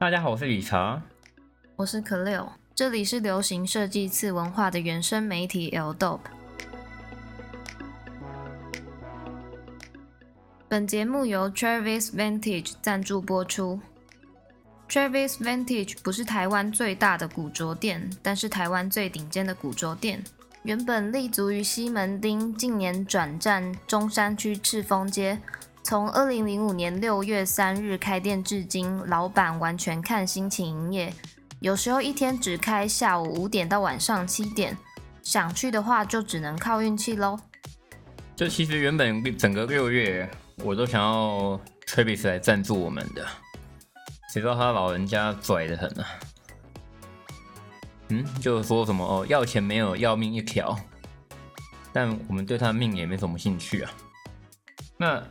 大家好，我是理查，我是可六，这里是流行设计次文化的原生媒体 L Dope。本节目由 Travis Vintage 赞助播出。Travis Vintage 不是台湾最大的古着店，但是台湾最顶尖的古着店。原本立足于西门町，近年转战中山区赤峰街。从二零零五年六月三日开店至今，老板完全看心情营业，有时候一天只开下午五点到晚上七点，想去的话就只能靠运气喽。这其实原本整个六月我都想要 Travis 来赞助我们的，谁知道他老人家拽的很啊。嗯，就是说什么哦，要钱没有，要命一条。但我们对他的命也没什么兴趣啊。那。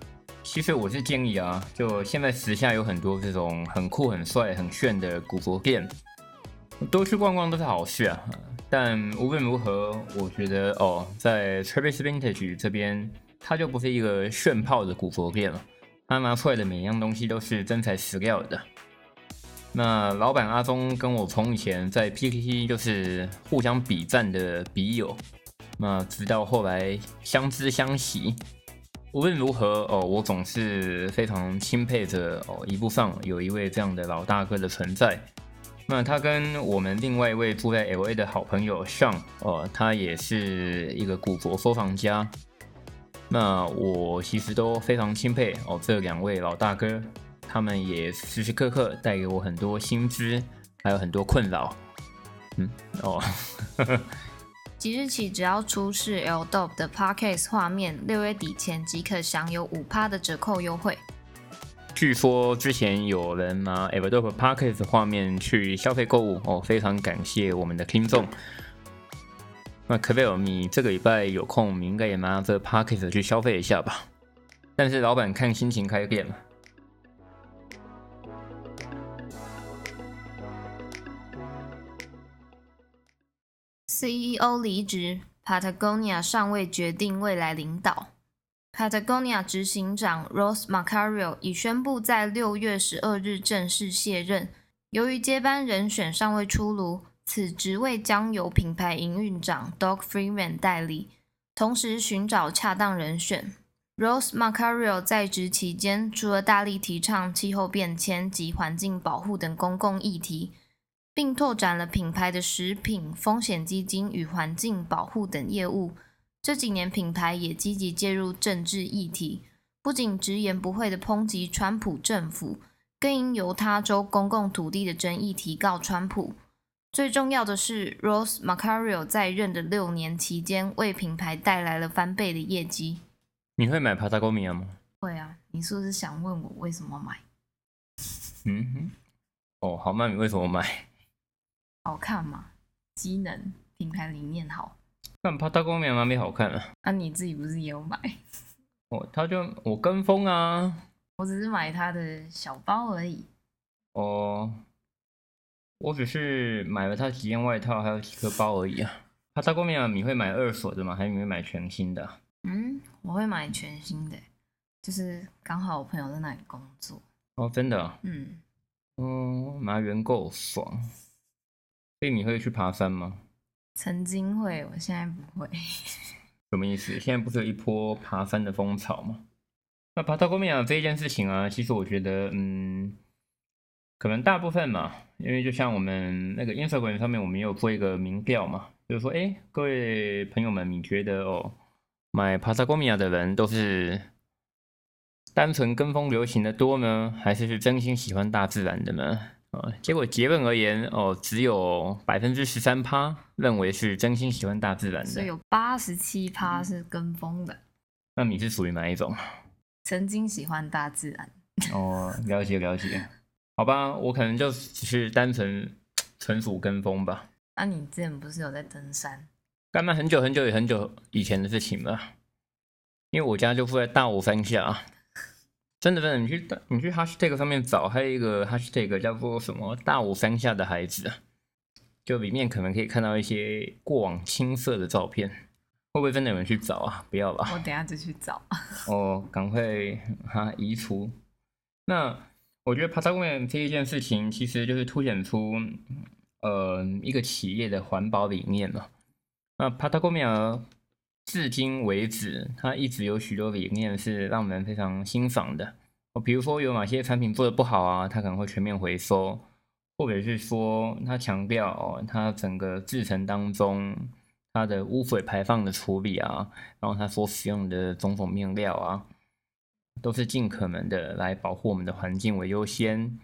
其实我是建议啊，就现在时下有很多这种很酷、很帅、很炫的古着店，多去逛逛都是好事啊。但无论如何，我觉得哦，在 Travis Vintage 这边，它就不是一个炫炮的古着店了。他拿出来的每一样东西都是真材实料的。那老板阿忠跟我从以前在 PTT 就是互相比赞的笔友，那直到后来相知相惜。无论如何哦，我总是非常钦佩着哦，一路上有一位这样的老大哥的存在。那他跟我们另外一位住在 L A 的好朋友上哦，他也是一个古着收藏家。那我其实都非常钦佩哦，这两位老大哥，他们也时时刻刻带给我很多新知，还有很多困扰。嗯，哦。呵 呵即日起，只要出示 L Dope 的 Podcast 画面，六月底前即可享有五趴的折扣优惠。据说之前有人拿 L Dope Podcast 画面去消费购物哦，非常感谢我们的听众。那可贝尔，你这个礼拜有空，你应该也拿这 Podcast 去消费一下吧？但是老板看心情开店了。CEO 离职，Patagonia 尚未决定未来领导。Patagonia 执行长 Rose Macario 已宣布在六月十二日正式卸任。由于接班人选尚未出炉，此职位将由品牌营运长 Doug Freeman 代理，同时寻找恰当人选。Rose Macario 在职期间，除了大力提倡气候变迁及环境保护等公共议题。并拓展了品牌的食品风险基金与环境保护等业务。这几年，品牌也积极介入政治议题，不仅直言不讳地抨击川普政府，更因犹他州公共土地的争议提告川普。最重要的是，Rose Macario 在任的六年期间，为品牌带来了翻倍的业绩。你会买 Patagonia 吗？会啊。你是不是想问我为什么买？嗯哼。哦，好，那你为什么买？好看吗？机能、品牌理念好。但帕塔哥尼亚哪里好看啊？那你自己不是也有买？哦，他就我跟风啊。我只是买他的小包而已。哦，我只是买了他几件外套，还有几个包而已啊。帕塔哥尼亚，你会买二手的吗？还是你会买全新的？嗯，我会买全新的，就是刚好我朋友在那里工作。哦，真的？嗯。嗯，买原购爽。所以你会去爬山吗？曾经会，我现在不会。什么意思？现在不是有一波爬山的风潮吗？那爬到后面啊这一件事情啊，其实我觉得，嗯，可能大部分嘛，因为就像我们那个 Instagram 上面，我们有做一个民调嘛，就是说，哎，各位朋友们，你觉得哦，买帕萨哥米亚的人都是单纯跟风流行的多呢，还是是真心喜欢大自然的呢？啊，结果结论而言，哦，只有百分之十三趴认为是真心喜欢大自然的，所以有八十七趴是跟风的。那你是属于哪一种？曾经喜欢大自然。哦，了解了解。好吧，我可能就只是单纯纯属跟风吧。那你之前不是有在登山？干嘛？很久很久也很久以前的事情了。因为我家就住在大武山下。真的真的，你去你去 hashtag 上面找，还有一个 hashtag 叫做什么“大武山下的孩子”，就里面可能可以看到一些过往青涩的照片，会不会真的有人去找啊？不要吧，我等下就去找。哦，赶快哈移除。那我觉得 Patagonia 这一件事情，其实就是凸显出呃一个企业的环保理念嘛。那 Patagonia 至今为止，它一直有许多理念是让我们非常欣赏的。哦，比如说有哪些产品做的不好啊，它可能会全面回收，或者是说它强调，它整个制程当中它的污水排放的处理啊，然后它所使用的种种面料啊，都是尽可能的来保护我们的环境为优先。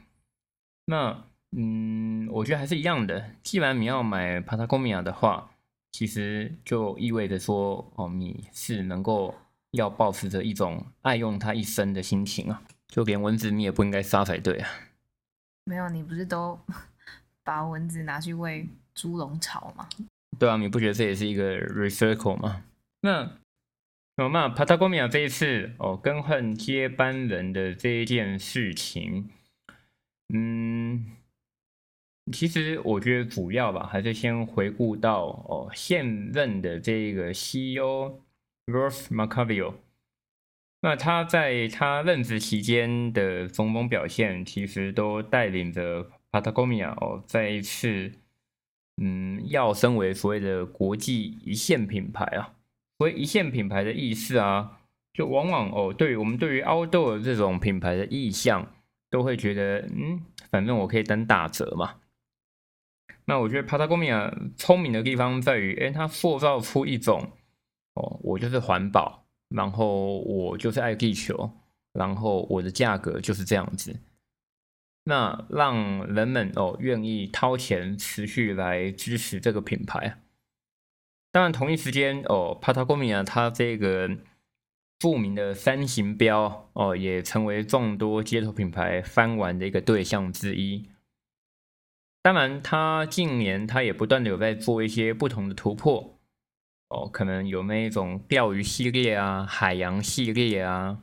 那嗯，我觉得还是一样的，既然你要买 Patagonia 的话。其实就意味着说，哦，你是能够要保持着一种爱用它一生的心情啊，就连蚊子你也不应该杀才对啊。没有，你不是都 把蚊子拿去喂猪笼草吗？对啊，你不觉得这也是一个 recycle 吗？那那么 Patagonia 这一次哦更换接班人的这一件事情，嗯。其实我觉得主要吧，还是先回顾到哦现任的这个 CEO Ross McCarville，那他在他任职期间的种种表现，其实都带领着 Patagonia 哦再一次嗯要升为所谓的国际一线品牌啊。所以一线品牌的意思啊，就往往哦对于我们对于 Outdoor 这种品牌的意向，都会觉得嗯反正我可以等打折嘛。那我觉得 Patagonia 聪明的地方在于，哎，它塑造出一种，哦，我就是环保，然后我就是爱地球，然后我的价格就是这样子，那让人们哦愿意掏钱持续来支持这个品牌。当然，同一时间哦，Patagonia 它这个著名的三型标哦，也成为众多街头品牌翻玩的一个对象之一。当然，他近年他也不断的有在做一些不同的突破哦，可能有那一种钓鱼系列啊、海洋系列啊，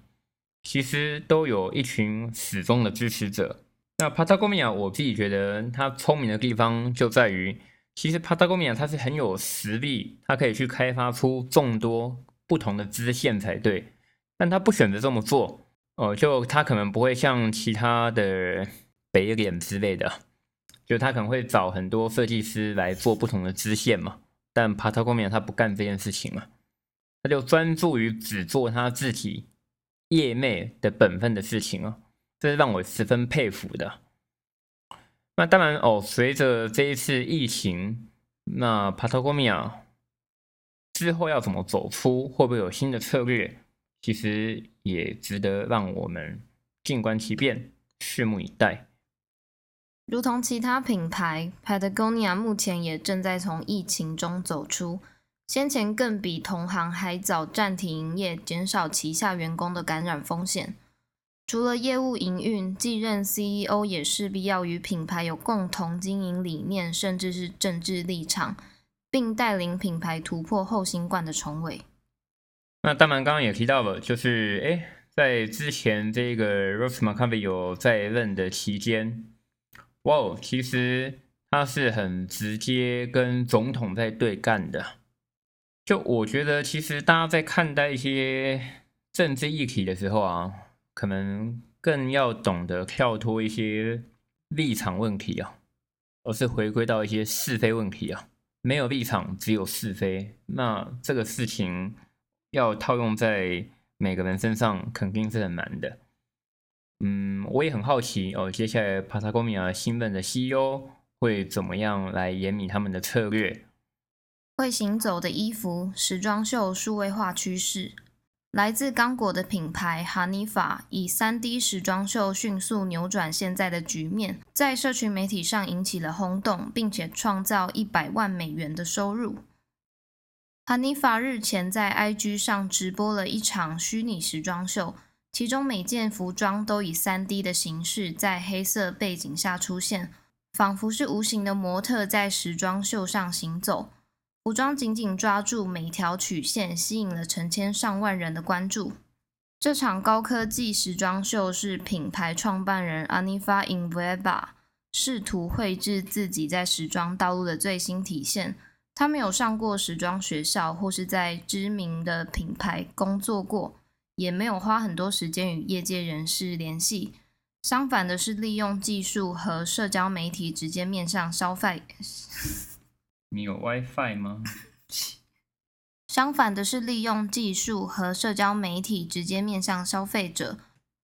其实都有一群始终的支持者。那 Patagonia 我自己觉得他聪明的地方就在于，其实 Patagonia 它是很有实力，它可以去开发出众多不同的支线才对，但他不选择这么做哦，就他可能不会像其他的北脸之类的。就他可能会找很多设计师来做不同的支线嘛，但 Patagonia 他不干这件事情嘛，他就专注于只做他自己业内的本分的事情啊，这是让我十分佩服的。那当然哦，随着这一次疫情，那 Patagonia 之后要怎么走出，会不会有新的策略，其实也值得让我们静观其变，拭目以待。如同其他品牌，Patagonia 目前也正在从疫情中走出。先前更比同行还早暂停营业，减少旗下员工的感染风险。除了业务营运，继任 CEO 也势必要与品牌有共同经营理念，甚至是政治立场，并带领品牌突破后新冠的重围。那当然，刚刚也提到了，就是哎，在之前这个 Rose McCarvey 有在任的期间。哇，其实他是很直接跟总统在对干的。就我觉得，其实大家在看待一些政治议题的时候啊，可能更要懂得跳脱一些立场问题啊，而是回归到一些是非问题啊。没有立场，只有是非。那这个事情要套用在每个人身上，肯定是很难的。嗯，我也很好奇哦，接下来 Patagonia 新任的 CEO 会怎么样来严密他们的策略？会行走的衣服时装秀数位化趋势，来自刚果的品牌 Hanifa 以三 D 时装秀迅速扭转现在的局面，在社群媒体上引起了轰动，并且创造一百万美元的收入。Hanifa 日前在 IG 上直播了一场虚拟时装秀。其中每件服装都以三 D 的形式在黑色背景下出现，仿佛是无形的模特在时装秀上行走。服装紧紧抓住每条曲线，吸引了成千上万人的关注。这场高科技时装秀是品牌创办人 Anifa Inverba 试图绘制自己在时装道路的最新体现。他没有上过时装学校，或是在知名的品牌工作过。也没有花很多时间与业界人士联系，相反的是，利用技术和社交媒体直接面向消费。你有 WiFi 吗？相反的是，利用技术和社交媒体直接面向消费者，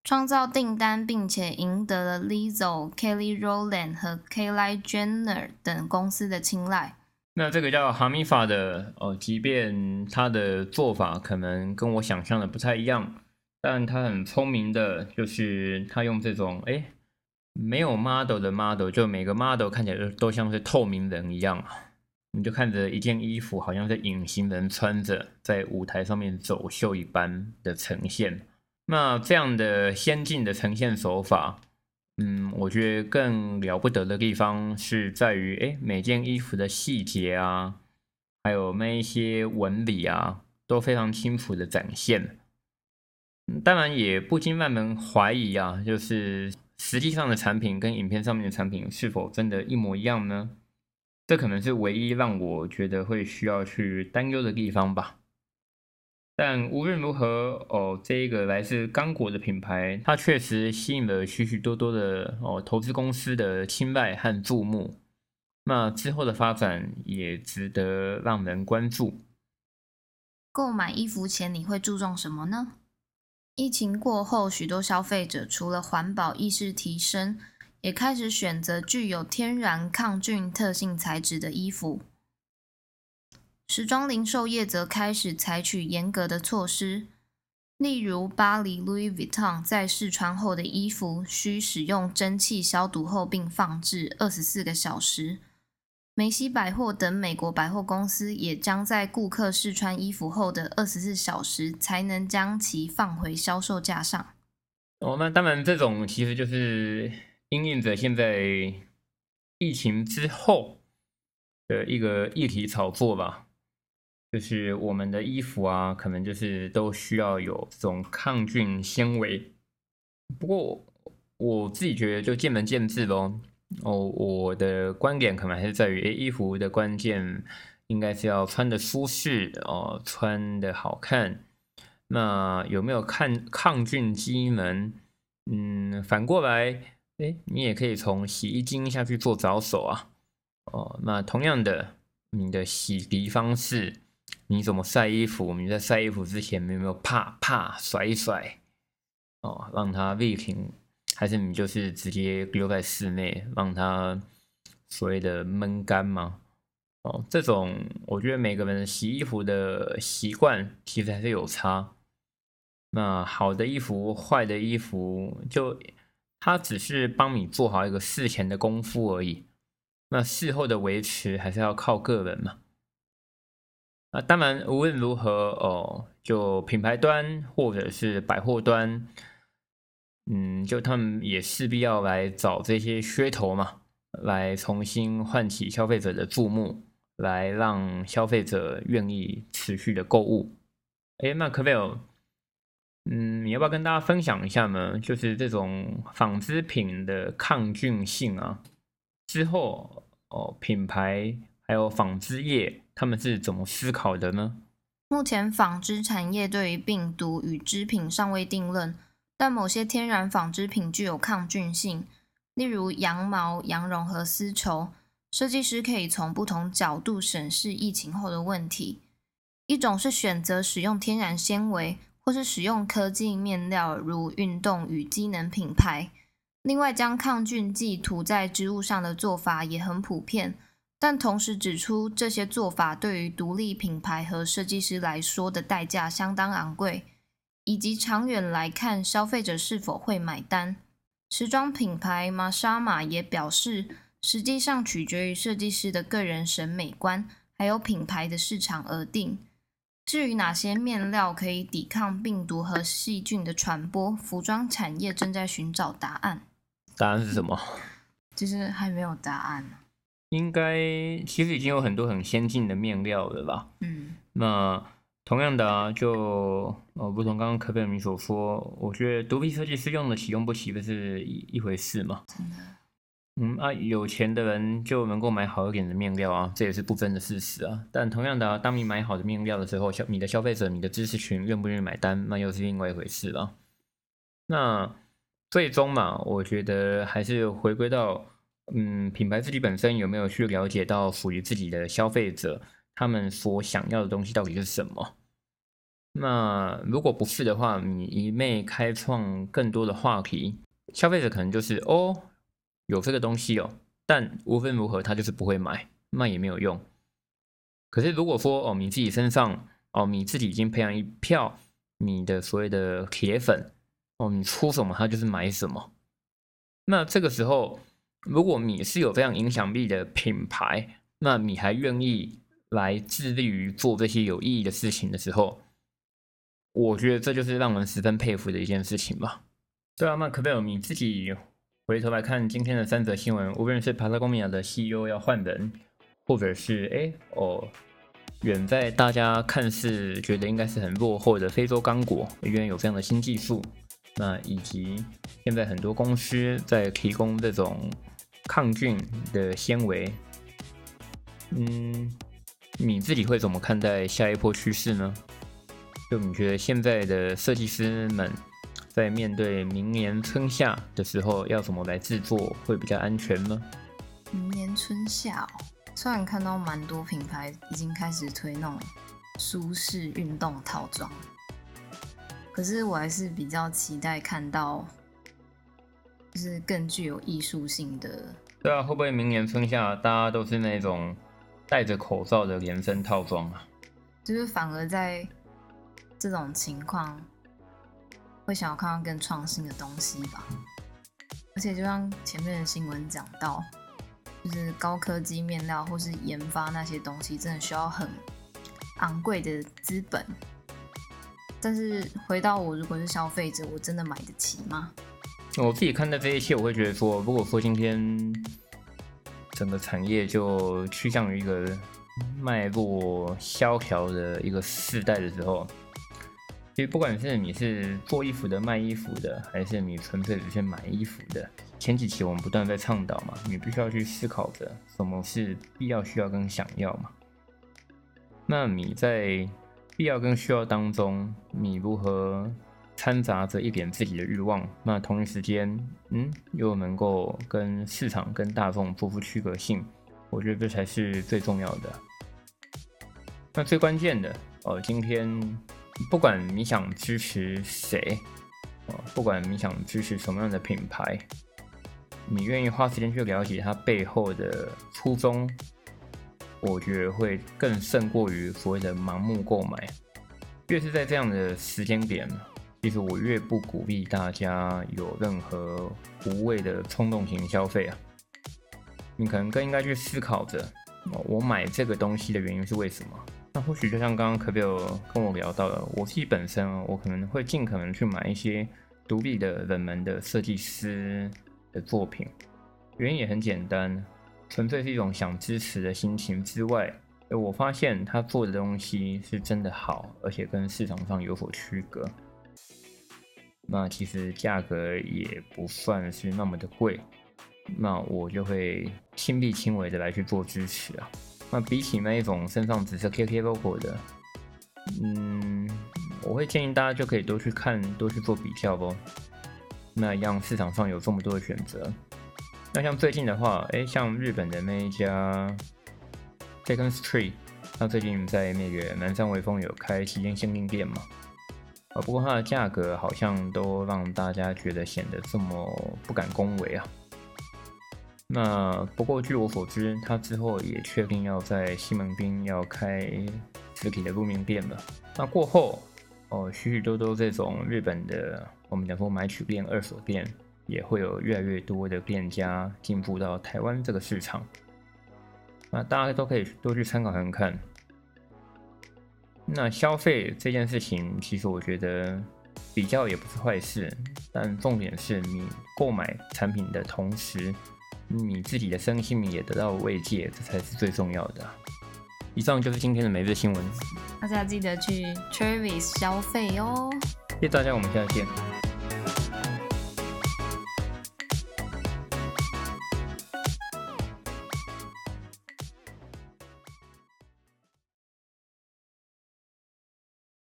创造订单，并且赢得了 Lizzo、Kelly Rowland 和 Kylie Jenner 等公司的青睐。那这个叫哈米法的哦，即便他的做法可能跟我想象的不太一样，但他很聪明的，就是他用这种哎没有 model 的 model，就每个 model 看起来都都像是透明人一样。你就看着一件衣服，好像是隐形人穿着在舞台上面走秀一般的呈现。那这样的先进的呈现手法，嗯，我觉得更了不得的地方是在于，哎，每件衣服的细节啊，还有那一些纹理啊，都非常清楚的展现。当然，也不禁让人怀疑啊，就是实际上的产品跟影片上面的产品是否真的一模一样呢？这可能是唯一让我觉得会需要去担忧的地方吧。但无论如何，哦，这一个来自刚果的品牌，它确实吸引了许许多多的哦投资公司的青睐和注目。那之后的发展也值得让人关注。购买衣服前你会注重什么呢？疫情过后，许多消费者除了环保意识提升。也开始选择具有天然抗菌特性材质的衣服。时装零售业则开始采取严格的措施，例如巴黎 Louis Vuitton 在试穿后的衣服需使用蒸汽消毒后并放置二十四个小时。梅西百货等美国百货公司也将在顾客试穿衣服后的二十四小时才能将其放回销售架上。哦，那当然，这种其实就是。因应着现在疫情之后的一个议题炒作吧，就是我们的衣服啊，可能就是都需要有这种抗菌纤维。不过我自己觉得就见仁见智喽。哦，我的观点可能还是在于，诶，衣服的关键应该是要穿的舒适哦，穿的好看。那有没有抗抗菌机能？嗯，反过来。哎，你也可以从洗衣精下去做着手啊。哦，那同样的，你的洗涤方式，你怎么晒衣服？你在晒衣服之前，有没有啪啪甩一甩？哦，让它熨平，还是你就是直接丢在室内，让它所谓的闷干吗？哦，这种我觉得每个人洗衣服的习惯其实还是有差。那好的衣服，坏的衣服就。它只是帮你做好一个事前的功夫而已，那事后的维持还是要靠个人嘛。啊，当然无论如何哦，就品牌端或者是百货端，嗯，就他们也势必要来找这些噱头嘛，来重新唤起消费者的注目，来让消费者愿意持续的购物。哎，那可不可以？嗯，你要不要跟大家分享一下呢？就是这种纺织品的抗菌性啊，之后哦，品牌还有纺织业他们是怎么思考的呢？目前纺织产业对于病毒与织品尚未定论，但某些天然纺织品具有抗菌性，例如羊毛、羊绒和丝绸。设计师可以从不同角度审视疫情后的问题，一种是选择使用天然纤维。或是使用科技面料，如运动与机能品牌。另外，将抗菌剂涂在织物上的做法也很普遍，但同时指出这些做法对于独立品牌和设计师来说的代价相当昂贵，以及长远来看消费者是否会买单。时装品牌玛莎玛也表示，实际上取决于设计师的个人审美观，还有品牌的市场而定。至于哪些面料可以抵抗病毒和细菌的传播，服装产业正在寻找答案。答案是什么？其实还没有答案。应该其实已经有很多很先进的面料了吧？嗯。那同样的啊，就呃，如同刚刚可贝米所说，我觉得独立设计师用得起用不起，不是一一回事嘛。真的。嗯啊，有钱的人就能够买好一点的面料啊，这也是不争的事实啊。但同样的，当你买好的面料的时候，消你的消费者、你的知识群愿不愿意买单，那又是另外一回事了。那最终嘛，我觉得还是回归到，嗯，品牌自己本身有没有去了解到属于自己的消费者，他们所想要的东西到底是什么。那如果不是的话，你一昧开创更多的话题，消费者可能就是哦，有这个东西哦，但无论如何他就是不会买，卖也没有用。可是如果说哦，你自己身上哦，你自己已经培养一票你的所谓的铁粉哦，你出什么他就是买什么。那这个时候，如果你是有非常影响力的品牌，那你还愿意来致力于做这些有意义的事情的时候。我觉得这就是让人十分佩服的一件事情吧。对啊，那可贝尔你自己回头来看今天的三则新闻，无论是帕拉贡米亚的 CEO 要换人，或者是哎哦，远在大家看似觉得应该是很落后的非洲刚果，因为有这样的新技术，那以及现在很多公司在提供这种抗菌的纤维，嗯，你自己会怎么看待下一波趋势呢？就你觉得现在的设计师们在面对明年春夏的时候，要怎么来制作会比较安全呢？明年春夏，哦虽然看到蛮多品牌已经开始推那种舒适运动套装，可是我还是比较期待看到，就是更具有艺术性的。对啊，会不会明年春夏大家都是那种戴着口罩的连身套装啊？就是反而在。这种情况会想要看到更创新的东西吧，而且就像前面的新闻讲到，就是高科技面料或是研发那些东西，真的需要很昂贵的资本。但是回到我，如果是消费者，我真的买得起吗？我自己看待这一切，我会觉得说，如果说今天整个产业就趋向于一个脉络萧条的一个时代的时候。其实不管是你是做衣服的、卖衣服的，还是你纯粹只是买衣服的，前几期我们不断在倡导嘛，你必须要去思考着什么是必要、需要跟想要嘛。那你在必要跟需要当中，你如何掺杂着一点自己的欲望？那同一时间，嗯，又能够跟市场、跟大众做出区隔性？我觉得这才是最重要的。那最关键的哦，今天。不管你想支持谁，不管你想支持什么样的品牌，你愿意花时间去了解它背后的初衷，我觉得会更胜过于所谓的盲目购买。越是在这样的时间点，其实我越不鼓励大家有任何无谓的冲动型消费啊。你可能更应该去思考着，我买这个东西的原因是为什么。那或许就像刚刚可比有跟我聊到的，我自己本身我可能会尽可能去买一些独立的冷门的设计师的作品，原因也很简单，纯粹是一种想支持的心情之外，我发现他做的东西是真的好，而且跟市场上有所区隔，那其实价格也不算是那么的贵，那我就会亲力亲为的来去做支持啊。那比起那一种身上只是 KK logo 的，嗯，我会建议大家就可以多去看，多去做比较不？那让市场上有这么多的选择。那像最近的话，哎，像日本的那一家 Second Street，那最近在那个南山微风有开旗舰限定店嘛？啊，不过它的价格好像都让大家觉得显得这么不敢恭维啊。那不过据我所知，他之后也确定要在西门町要开实体的路面店了。那过后，哦，许许多多这种日本的我们讲说买曲店、二手店，也会有越来越多的店家进步到台湾这个市场。那大家都可以多去参考看看。那消费这件事情，其实我觉得比较也不是坏事，但重点是你购买产品的同时。你自己的身心也得到慰藉，这才是最重要的。以上就是今天的每日新闻，大家记得去 Travis 消费哦。谢谢大家，我们下次见。